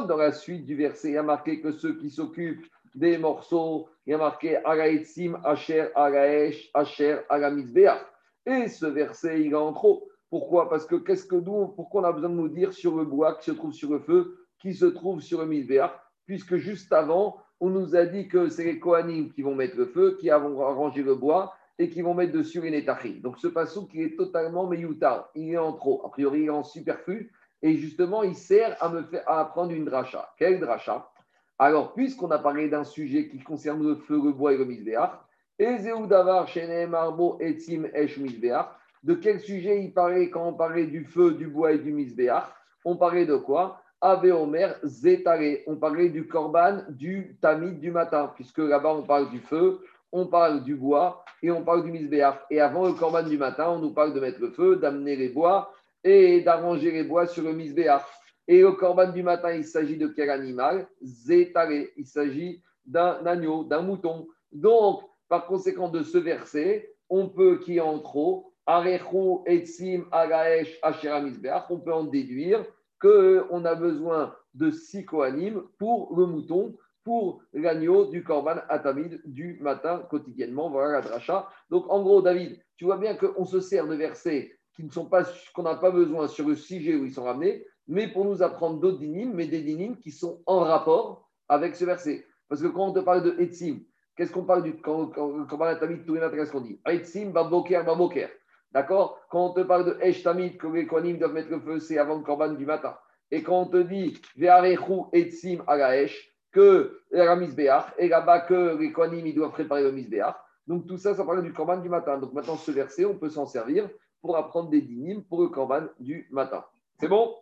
dans la suite du verset, il y a marqué que ceux qui s'occupent des morceaux, il y a marqué Agaetzim, Asher, Agaesh, Asher, Agamizbeach. Et ce verset, il est en trop. Pourquoi? Parce que qu'est-ce que nous, pourquoi on a besoin de nous dire sur le bois qui se trouve sur le feu, qui se trouve sur le misbéach Puisque juste avant, on nous a dit que c'est les Kohanim qui vont mettre le feu, qui vont arranger le bois et qui vont mettre dessus les Netachim. Donc ce passou qui est totalement meyutar, il est en trop, a priori il est en superflu, et justement il sert à me faire à apprendre une dracha. Quel dracha? Alors, puisqu'on a parlé d'un sujet qui concerne le feu, le bois et le misbéach, de quel sujet il parlait quand on parlait du feu, du bois et du misbéach? On parlait de quoi? Ave Omer Zetare. On parlait du korban, du tamid du matin, puisque là-bas on parle du feu, on parle du bois et on parle du misbéach. Et avant le korban du matin, on nous parle de mettre le feu, d'amener les bois et d'arranger les bois sur le misbéach. Et le korban du matin, il s'agit de quel animal? Zetare. Il s'agit d'un agneau, d'un mouton. Donc, Par conséquent, de ce verset, on peut, qui est en trop, agaesh ashera misbeach, on peut en déduire qu'on a besoin de six kohanim pour le mouton, pour l'agneau du korban atamid du matin quotidiennement. Voilà la dracha. Donc en gros, David, tu vois bien qu'on se sert de versets qu'on n'a pas besoin sur le sujet où ils sont ramenés, mais pour nous apprendre d'autres dynimes, mais des dynimes qui sont en rapport avec ce verset. Parce que quand on te parle de etzim, qu'est-ce qu'on parle du korban atamid tous les matins Qu'est-ce qu'on dit? Etzim, baboker, baboker. D'accord? Quand on te parle de Esh Tamid, que les Kohanim doivent mettre le feu, c'est avant le Korban du matin. Et quand on te dit Ve'arechu Etzim Agaesh, que la Misbeach, et là-bas que les Kohanim doivent préparer le Misbeach. Donc tout ça, ça parle du Korban du matin. Donc maintenant, ce verset, on peut s'en servir pour apprendre des dynimes pour le Korban du matin. C'est bon?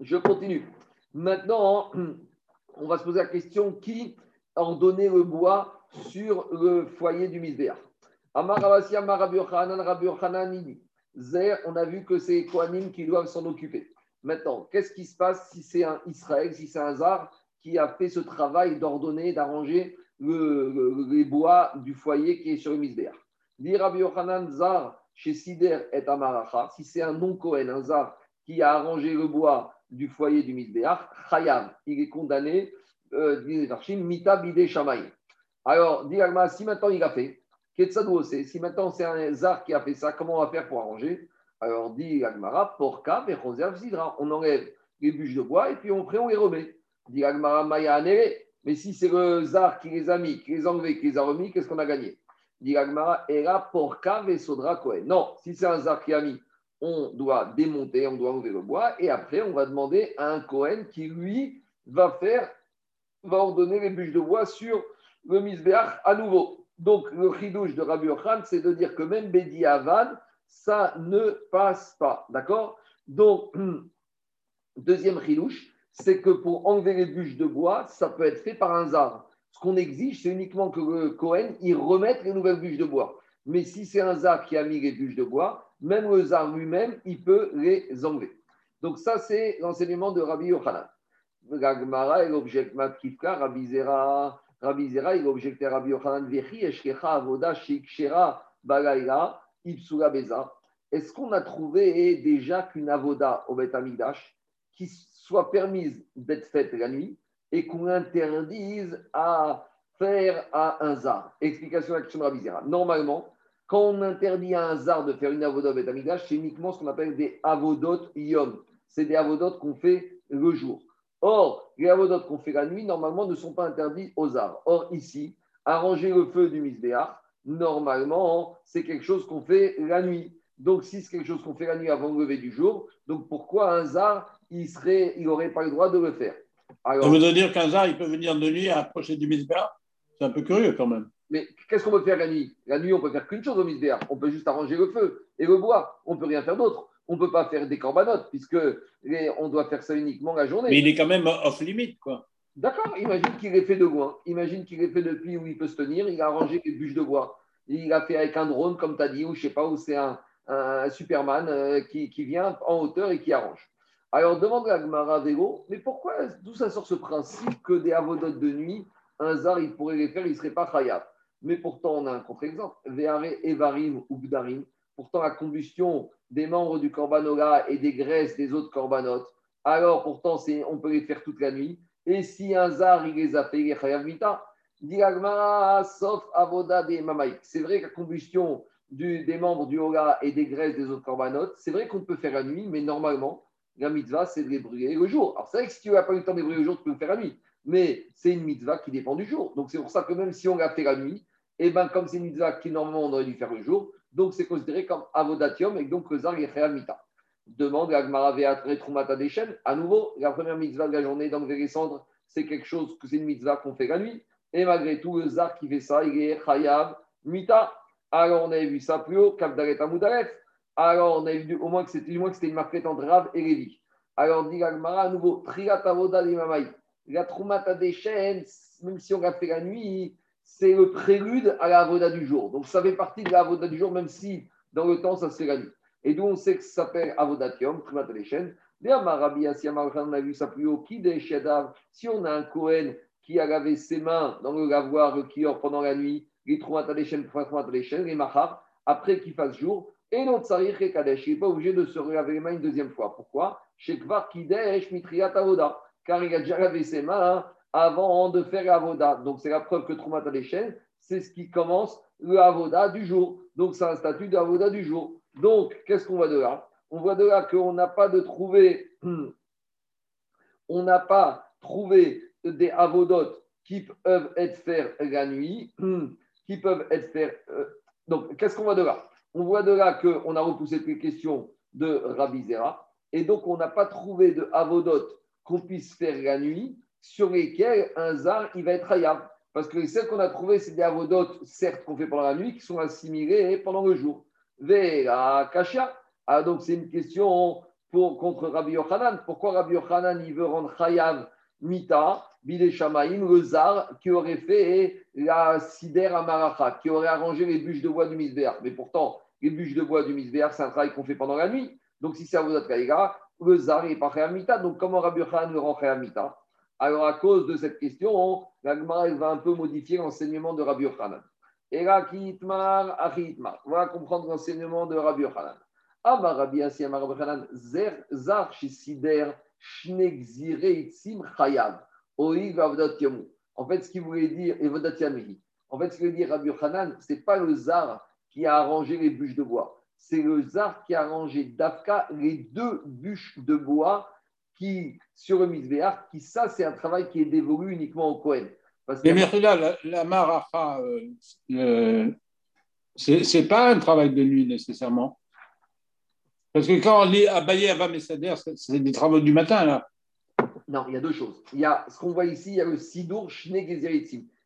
Je continue. Maintenant, on va se poser la question qui a ordonné le bois sur le foyer du Misbeach on a vu que c'est les Kohanim qui doivent s'en occuper. Maintenant, qu'est-ce qui se passe si c'est un Israël, si c'est un Zar qui a fait ce travail d'ordonner, d'arranger les bois du foyer qui est sur le Misbéach? Dit Rabbi chez Sider et Amaracha, si c'est un non-Kohen, un Zar qui a arrangé le bois du foyer du Misbéach, Chayam, il est condamné, euh, Mita Bide Shamaï. Alors, dit si maintenant il a fait, si maintenant c'est un zar qui a fait ça, comment on va faire pour arranger? Alors dit Agmara, porka, sidra. On enlève les bûches de bois et puis on, on les remet. Dit Agmara, maya Mais si c'est le zar qui les a mis, qui les a enlevés, qui les a remis, qu'est-ce qu'on a gagné? Dit Agmara, era porka, vesodra, kohen. Non, si c'est un zar qui a mis, on doit démonter, on doit enlever le bois et après on va demander à un Kohen qui lui va faire, va ordonner les bûches de bois sur le misbeach à nouveau. Donc, le chidouche de Rabbi Yochan, c'est de dire que même Bedi Avad, ça ne passe pas. D'accord? Donc, deuxième chidouche, c'est que pour enlever les bûches de bois, ça peut être fait par un zar. Ce qu'on exige, c'est uniquement que Cohen, il remette les nouvelles bûches de bois. Mais si c'est un zar qui a mis les bûches de bois, même le zar lui-même, il peut les enlever. Donc, ça, c'est l'enseignement de Rabbi Yochanan. L'objet Rabbi Zera, Rabbi Zera, Rabbi Yochanan Vechi, Eshkecha Avoda, Shikshera, Ipsula Beza. Est-ce qu'on a trouvé déjà qu'une avoda au Beth Amigdash qui soit permise d'être faite la nuit et qu'on interdise à faire à un zar? Explication à la question de Rabbi Zera. Normalement, quand on interdit à un zar de faire une avoda au Beth Amigdash, c'est uniquement ce qu'on appelle des avodot yom. C'est des avodot qu'on fait le jour. Or, les avodot qu'on fait la nuit, normalement, ne sont pas interdits aux arts. Or, ici, arranger le feu du misbéach, normalement, c'est quelque chose qu'on fait la nuit. Donc, si c'est quelque chose qu'on fait la nuit avant le lever du jour, donc pourquoi un zar, il n'aurait il pas le droit de le faire? Alors, Ça veut dire qu'un zar, il peut venir de nuit à approcher du misbéach C'est un peu curieux quand même. Mais qu'est-ce qu'on peut faire la nuit? La nuit, on peut faire qu'une chose au misbéach. On peut juste arranger le feu et le bois. On ne peut rien faire d'autre on ne peut pas faire des corbanotes, puisque on doit faire ça uniquement la journée. Mais il est quand même off-limite, quoi. D'accord, imagine qu'il ait fait de loin. Imagine qu'il ait fait depuis où il peut se tenir, il a arrangé les bûches de bois. Il a fait avec un drone, comme tu as dit, ou je sais pas, où c'est un, Superman euh, qui, vient en hauteur et qui arrange. Alors demande à Gmara mais pourquoi, d'où ça sort ce principe que des avodotes de nuit, un zar, il pourrait les faire, il ne serait pas khayab Mais pourtant, on a un contre-exemple. Veare Evarim ou Gdarim. Pourtant, la combustion des membres du Corbanola et des graisses des autres Corbanotes, alors pourtant on peut les faire toute la nuit. Et si un zar il les a fait, il sauf avoda des mamaïk. C'est vrai que la combustion des membres du Ola et des graisses des autres Corbanotes, c'est vrai qu'on peut faire la nuit, mais normalement, la mitzvah, c'est de les brûler le jour. Alors c'est vrai que si tu n'as pas eu le temps de les brûler le jour, tu peux le faire la nuit. Mais c'est une mitzvah qui dépend du jour. Donc c'est pour ça que même si on l'a fait la nuit, et eh ben comme c'est une mitzvah qui normalement on aurait dû faire le jour, donc c'est considéré comme avodatium et donc le zar mita. Demande à Trumata Deshen. À nouveau, la première mitzvah de la journée d'enlever les cendres, c'est quelque chose que c'est une mitzvah qu'on fait la nuit. Et malgré tout, le zar qui fait ça, il est chayav mita. Alors on avait vu ça plus haut, Kavdaret Amoudaref. Alors on a vu au moins que c'était une marquette entre Rav et Lévi. Alors dit Agmara à nouveau, Triat Avoda La Trumata Deshen, même si on l'a fait la nuit, c'est le prélude à la avoda du jour. Donc ça fait partie de la avoda du jour, même si dans le temps ça se fait la nuit. Et d'où on sait que ça s'appelle avodatium, primat Rabbi on a vu ça plus haut, qui si on a un Kohen qui a lavé ses mains dans le lavoir, le kior pendant la nuit, les les les mahar, après qu'il fasse jour, et notre sarich et il n'est pas obligé de se laver les mains une deuxième fois. Pourquoi? Shekvar kidesh mitriat avoda, car il a déjà lavé ses mains avant de faire l'avoda. Donc c'est la preuve que Troumat c'est ce qui commence le avoda du jour. Donc c'est un statut d'avoda du jour. Donc qu'est-ce qu'on voit de là On voit de là qu'on n'a pas on n'a pas trouvé des avodotes qui peuvent être faits la nuit, qui peuvent être. Euh, donc qu'est-ce qu'on voit de là On voit de là qu'on a repoussé les questions de Rabbi Zera, et donc on n'a pas trouvé de avodotes qu'on puisse faire la nuit sur lesquels un zar il va être hayab. Parce que celles qu'on a trouvées, c'est des avodotes, certes, qu'on fait pendant la nuit, qui sont assimilées pendant le jour. Vera kasha. Ah, donc c'est une question pour, contre Rabbi Yochanan. Pourquoi Rabbi Yochanan il veut rendre hayab mita, bile shamaim, le zar qui aurait fait la sider amaracha, qui aurait arrangé les bûches de bois du misbéar. Mais pourtant, les bûches de bois du misbéar, c'est un travail qu'on fait pendant la nuit. Donc si c'est avodat kaïga, le zar n'est pas hayab mita. Donc comment Rabbi Yochanan le rend hayab mita? Alors, à cause de cette question, l'Agmara va un peu modifier l'enseignement de Rabbi Yochanan. Et là, kitmar, achitmar. Voilà comprendre l'enseignement de Rabbi Yochanan. Amar Rabbi Amar Rabbi Yochanan, zar shisider shnegzire chayav. Oïg avdot yamu. En fait, ce qu'il voulait dire, et En fait, ce qu'il voulait dire Rabbi Yochanan, ce n'est pas le zar qui a arrangé les bûches de bois. C'est le zar qui a arrangé d'Afka les deux bûches de bois qui, sur le misbéach, qui ça, c'est un travail qui est dévolu uniquement au Cohen. Mais là, la, la maracha, euh, c'est pas un travail de nuit nécessairement. Parce que quand on lit Abaye Ava Messader, c'est des travaux du matin, là. Non, il y a deux choses. Il y a ce qu'on voit ici, il y a le Sidour Shne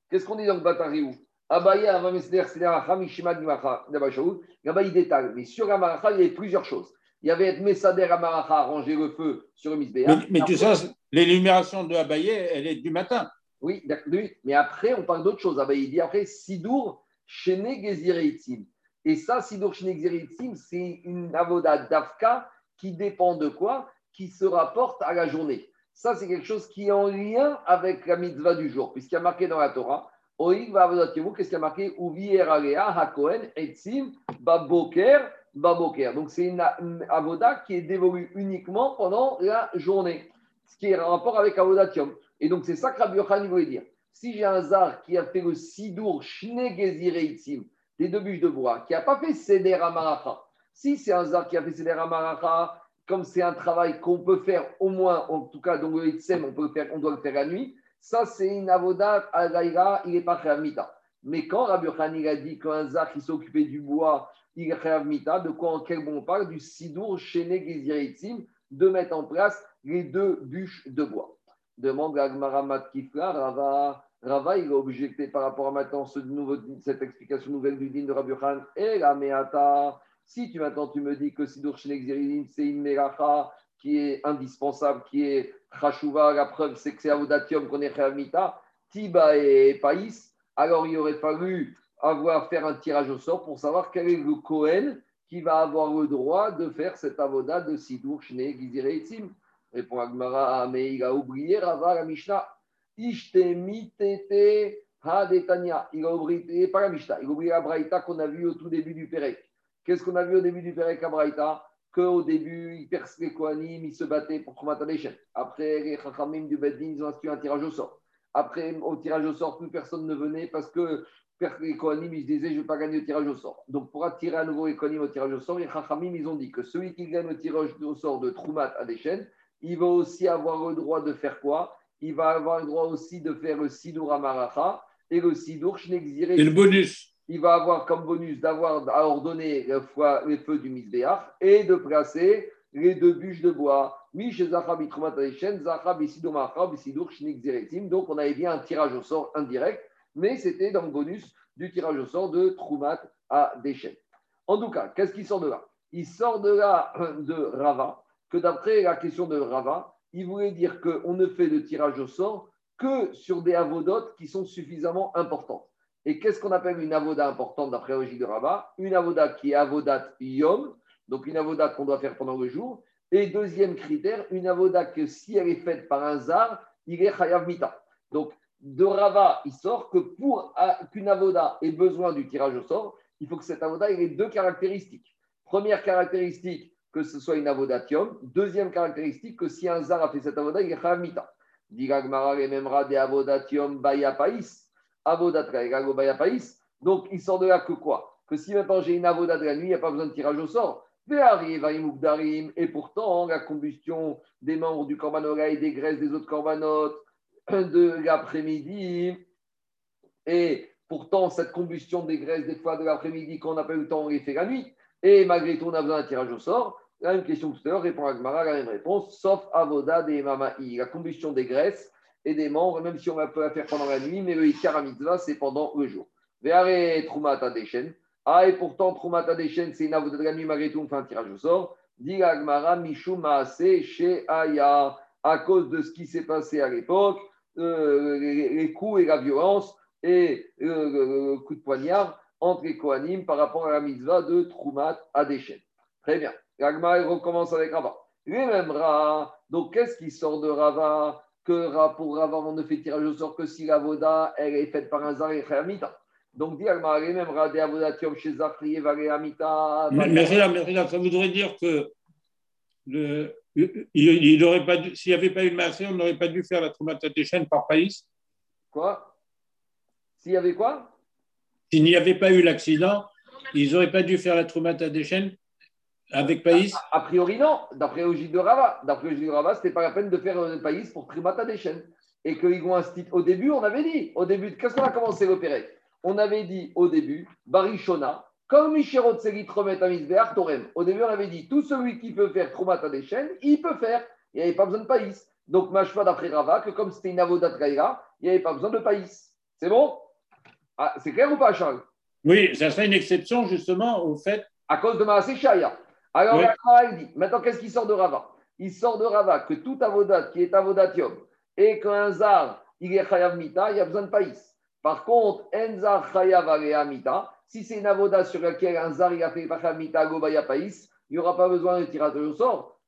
Qu'est-ce qu'on dit dans le Batariou Abaye Ava Messader, c'est la Hamishima Là-bas, il détaille. Mais sur la Maracha, il y a plusieurs choses il y avait être Messader Amaracha, ranger le feu sur le Misbéa. Mais, mais tu sais, l'énumération de Abaye, elle est du matin. Oui, mais après, on parle d'autre chose. Abaye dit après Sidour Shene Gezireitim. Et ça, Sidour Shene Gezireitim, c'est une avoda d'Afka qui dépend de quoi? Qui se rapporte à la journée. Ça, c'est quelque chose qui est en lien avec la mitzvah du jour, puisqu'il y a marqué dans la Torah. Qu'est-ce qu'il y a marqué? Hakohen, Etzim, Baboker, Baboker. Donc, c'est une, avoda qui est dévolue uniquement pendant la journée, ce qui est en rapport avec avodatium. Et donc, c'est ça que Rabbi Yochanan voulait dire. Si j'ai un zar qui a fait le sidour shnegezireitzim, des deux bûches de bois, qui n'a pas fait seder amaracha, si c'est un zar qui a fait seder amaracha, comme c'est un travail qu'on peut faire au moins, en tout cas, dans le Etsem, on, peut faire, on doit le faire la nuit, ça, c'est une avoda à il n'est pas mita. Mais quand Rabbi Yochanan a dit qu'un zar qui s'occupait du bois, il mita, de quoi en quel bon on parle? Du sidour chéné de mettre en place les deux bûches de bois. Demande à Gmaramat Kifla, Rava, Rava, il a objecté par rapport à maintenant cette explication nouvelle du din de Rabbi Khan. Et la meata, si tu maintenant tu me dis que sidour chéné c'est une melacha qui est indispensable, qui est chashuva, la preuve c'est que c'est avodatium qu'on est tiba et païs, alors il aurait fallu avoir faire un tirage au sort pour savoir quel est le Kohen qui va avoir le droit de faire cet avodat de Sidour, Shne, Gizire Itzim. Répond Agmara, ah, mais il a oublié Rava la Mishnah. Ha-detania. Il a oublié, pas la Mishnah, il a oublié la Braïta qu'on a vu au tout début du Pérec. Qu'est-ce qu'on a vu au début du Pérec à Braïta? Qu'au début, ils percent les Kohanim, ils se battaient pour Trumat Après, les Chachamim du Beddin, ils ont inscrit un tirage au sort. Après, au tirage au sort, plus personne ne venait parce que les Kohanim, ils se disaient, je ne vais pas gagner le tirage au sort. Donc, pour attirer à nouveau les Kohanim au tirage au sort, les Chachamim, ils ont dit que celui qui gagne le tirage au sort de Troumat à des il va aussi avoir le droit de faire quoi? Il va avoir le droit aussi de faire le Sidour Amaracha et le Sidour Shnexire. Et le bonus Il va avoir comme bonus d'avoir à ordonner les feux du Misbéach et de placer les deux bûches de bois. Donc, on avait bien un tirage au sort indirect mais c'était dans le bonus du tirage au sort de Troumat à Deschet. En tout cas, qu'est-ce qui sort de là? Il sort de là de Rava, que d'après la question de Rava, il voulait dire qu'on ne fait de tirage au sort que sur des avodotes qui sont suffisamment importantes. Et qu'est-ce qu'on appelle une avoda importante d'après la logique de Rava? Une avoda qui est avodat yom, donc une avoda qu'on doit faire pendant le jour. Et deuxième critère, une avoda que si elle est faite par un zar, il est chayav mita. Donc de Rava, il sort que pour qu'une avoda ait besoin du tirage au sort, il faut que cette avoda ait deux caractéristiques. Première caractéristique, que ce soit une avodatium. Deuxième caractéristique, que si un zar a fait cette avoda, il est chamita. de avodatium bayapais. bayapais. Donc, il sort de là que quoi? Que si maintenant j'ai une avoda de la nuit, il n'y a pas besoin de tirage au sort. Et pourtant, la combustion des membres du corbanola et des graisses des autres corbanotes de l'après-midi. Et pourtant, cette combustion des graisses des fois de l'après-midi, quand on n'a pas eu le temps, on les fait la nuit. Et malgré tout, on a besoin d'un tirage au sort. La même question tout à l'heure, répond Agmara, la même réponse, sauf avoda des mamaï, la combustion des graisses et des membres, même si on peut la faire pendant la nuit, mais le ikara c'est pendant le jour. Veare trumata deshen. Ah, et pourtant, trumata deshen, c'est une avoda de la nuit, malgré tout, on fait un tirage au sort. Dit Agmara, mishum maase chez Aya, à cause de ce qui s'est passé à l'époque, euh, les, coups et la violence et le, coup de poignard entre les Kohanim par rapport à la mitzvah de Trumat Adeshen. Très bien. L'agma recommence avec Rava. Lui même Ra, donc qu'est-ce qui sort de Rava Que pour Rava, on ne fait tirage au sort que si la voda, elle est faite par un Zar et Amita. Donc, dit Agma, lui même Ra, de Avodatium chez Zachri et Amita. Mais, mais, mais, ça voudrait dire que le, il, il pas s'il n'y avait pas eu le marché, on n'aurait pas dû faire la traumatisation par pays. Quoi? S'il y avait quoi? S'il n'y avait pas eu l'accident, ils n'auraient pas dû faire la traumatisation avec pays a, priori, non. D'après Ogid de Rava, d'après de Rava, ce n'était pas la peine de faire le pays pour traumatisation. Et qu'ils vont Au début, on avait dit, au début, qu'est-ce qu'on a commencé à opérer? On avait dit au début, Barishona, comme Michérot Tromet à Torem. Au début, on avait dit tout celui qui peut faire Tromata des chaînes, il peut faire. Il n'y avait pas besoin de païs. Donc, Mashva d'après Rava, que comme c'était une avodat Gaïra, il n'y avait pas besoin de païs. C'est bon? Ah, C'est clair ou pas, Charles? Oui, ça serait une exception justement au fait. À cause de Maasé Shaya. Alors, il dit maintenant, qu'est-ce qui sort de Rava? Il sort de Rava que tout avodat qui est avodatium et qu'un zar, il est chayav mita, il y a besoin de païs. Par contre, enzar chayav mita, si c'est une avoda sur laquelle un zar a fait païs, il n'y aura pas besoin de tirage au sort.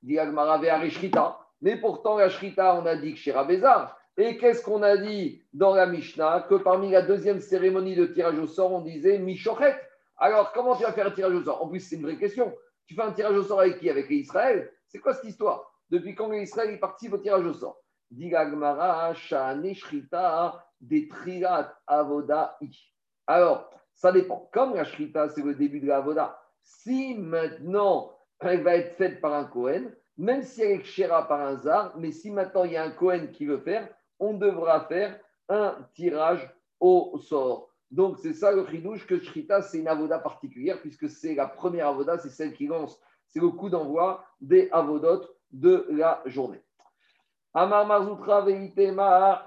Mais pourtant, la shrita, on a dit que chez Rabézar. Et qu'est-ce qu'on a dit dans la Mishnah? Que parmi la deuxième cérémonie de tirage au sort, on disait Mishochet. Alors, comment tu vas faire un tirage au sort? En plus, c'est une vraie question. Tu fais un tirage au sort avec qui? Avec Israël? C'est quoi cette histoire? Depuis quand Israël est parti au tirage au sort? Avoda, Alors, ça dépend. Comme la shrita, c'est le début de la voda, si maintenant elle va être faite par un Kohen, même si elle est kshera par un zar, mais si maintenant il y a un Kohen qui veut faire, on devra faire un tirage au sort. Donc c'est ça le chidouche que shrita, c'est une avoda particulière, puisque c'est la première avoda, c'est celle qui lance, c'est le coup d'envoi des avodot de la journée. Amar Marzoutra Veitema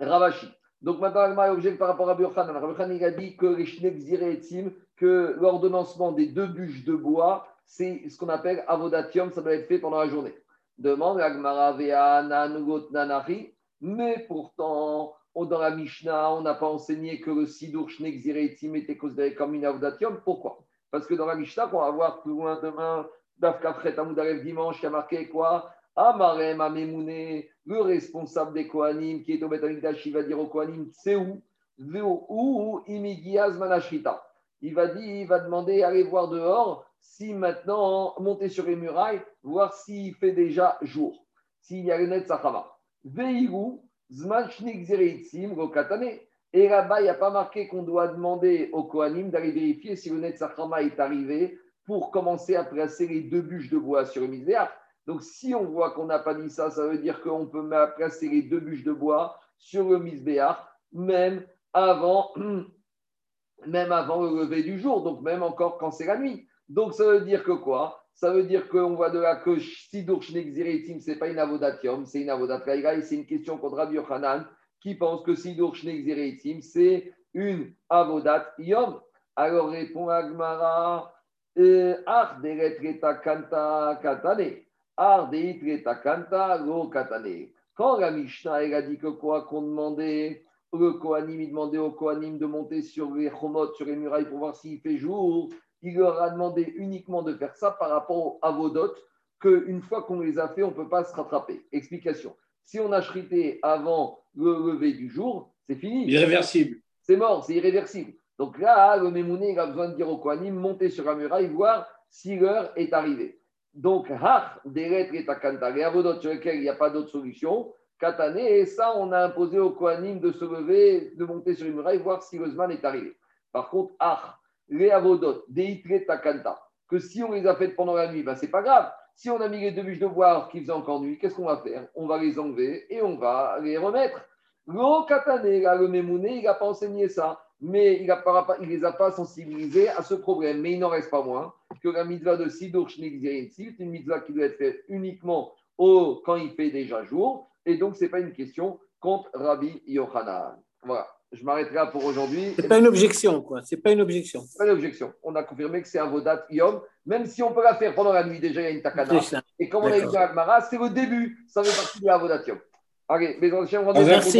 Ravashi. Donc maintenant, Agma objecte par rapport à Burkhan. Burkhan, il a dit que les que l'ordonnancement des deux bûches de bois, c'est ce qu'on appelle avodatium, ça doit être fait pendant la journée. Demande Agmara Nanari, mais pourtant, dans la Mishnah, on n'a pas enseigné que le Sidur Shnek Ziretim était considéré comme une avodatium. Pourquoi? Parce que dans la Mishnah, qu'on va voir plus loin demain, Dafkafret Amoudarev dimanche, il y a marqué quoi? Amarem Amemouné, le responsable des Kohanim qui est au Betamikdash, il va dire au Kohanim, c'est où? Où Imigiaz Manashrita. Il va dire, il va demander, aller voir dehors, si maintenant, monter sur les murailles, voir s'il fait déjà jour, s'il y a le net Sachava. Veigu, Zmanchnik Zereitzim, Rokatane. Et là-bas, il n'y a pas marqué qu'on doit demander au Kohanim d'aller vérifier si le net Sachama est arrivé pour commencer à placer les deux bûches de bois sur le misbéach. Donc, si on voit qu'on n'a pas dit ça, ça veut dire qu'on peut placer les deux bûches de bois sur le misbéach, même avant, même avant le lever du jour, donc même encore quand c'est la nuit. Donc, ça veut dire que quoi? Ça veut dire qu'on voit de là que Sidur Shnek ce n'est pas une avodatium, c'est une avodat et c'est une question contre Rabbi Yochanan qui pense que Sidur Shnek c'est une avodat yom. Alors répond Agmara, euh, Ach kanta katane. Quand la Mishnah elle a dit que quoi Qu'on demandait, le Kohanim, il demandait au Kohanim de monter sur les chomot, sur les murailles pour voir s'il fait jour. Il leur a demandé uniquement de faire ça par rapport à Avodot, qu'une fois qu'on les a fait, on ne peut pas se rattraper. Explication. Si on a chrité avant le lever du jour, c'est fini. Irréversible. C'est mort, c'est irréversible. Donc là, le Mémouné, il a besoin de dire au Kohanim, monter sur la muraille, voir si l'heure est arrivée. Donc, Har, des lettres et Takanta, les avodot sur lesquels il n'y a pas d'autre solution, Katane, et ça, on a imposé au Kohanim de se lever, de monter sur une muraille, voir si le Zman est arrivé. Par contre, Har, les avodot, des itre Takanta, que si on les a faites pendant la nuit, ben, c'est pas grave. Si on a mis les deux bûches de bois qui faisaient encore nuit, qu'est-ce qu'on va faire? On va les enlever et on va les remettre. Le Katane, le Mémouné, il n'a pas enseigné ça mais il ne les a pas sensibilisés à ce problème. Mais il n'en reste pas moins que la mitzvah de Sidur Shnik c'est une mitzvah qui doit être faite uniquement au, quand il fait déjà jour. Et donc, ce n'est pas une question contre Rabbi Yochanan. Voilà, je m'arrêterai pour aujourd'hui. Ce n'est pas une objection, quoi. Ce n'est pas une objection. pas une objection. On a confirmé que c'est un Vodat Yom, même si on peut la faire pendant la nuit, déjà, il y a une takana. Et comme on a dit à Agmara, c'est le début. Ça fait partie de la Vodat Yom. Allez, mais on Merci.